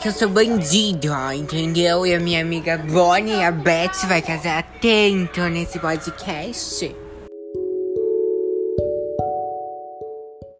que eu sou bandido, ó, entendeu? E a minha amiga Bonnie, a Beth, vai casar atento nesse podcast.